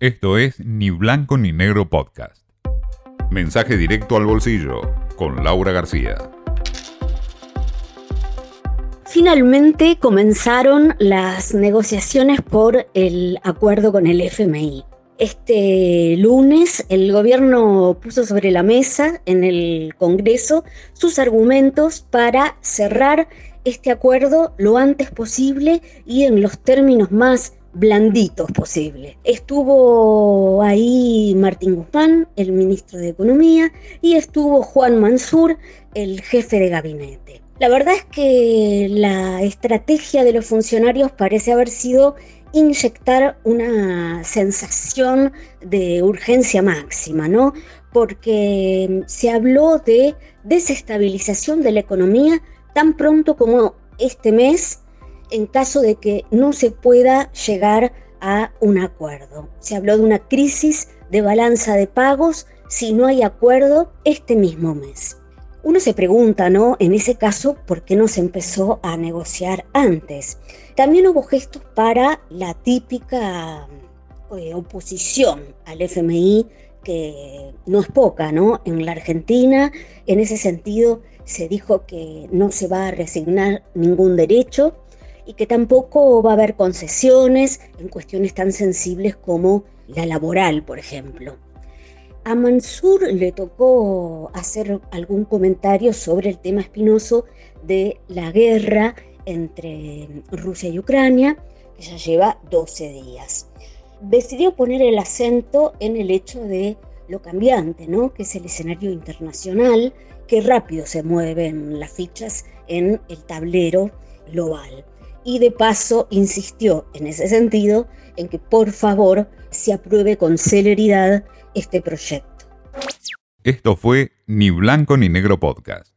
Esto es Ni Blanco ni Negro Podcast. Mensaje directo al bolsillo con Laura García. Finalmente comenzaron las negociaciones por el acuerdo con el FMI. Este lunes el gobierno puso sobre la mesa en el Congreso sus argumentos para cerrar este acuerdo lo antes posible y en los términos más blanditos posible. Estuvo ahí Martín Guzmán, el ministro de Economía, y estuvo Juan Mansur, el jefe de gabinete. La verdad es que la estrategia de los funcionarios parece haber sido inyectar una sensación de urgencia máxima, ¿no? Porque se habló de desestabilización de la economía tan pronto como este mes en caso de que no se pueda llegar a un acuerdo. Se habló de una crisis de balanza de pagos si no hay acuerdo este mismo mes. Uno se pregunta, ¿no? En ese caso, ¿por qué no se empezó a negociar antes? También hubo gestos para la típica eh, oposición al FMI, que no es poca, ¿no? En la Argentina, en ese sentido, se dijo que no se va a resignar ningún derecho y que tampoco va a haber concesiones en cuestiones tan sensibles como la laboral, por ejemplo. A Mansur le tocó hacer algún comentario sobre el tema espinoso de la guerra entre Rusia y Ucrania, que ya lleva 12 días. Decidió poner el acento en el hecho de lo cambiante, ¿no? que es el escenario internacional, que rápido se mueven las fichas en el tablero global y de paso insistió en ese sentido en que por favor se apruebe con celeridad este proyecto. Esto fue Ni Blanco ni Negro Podcast.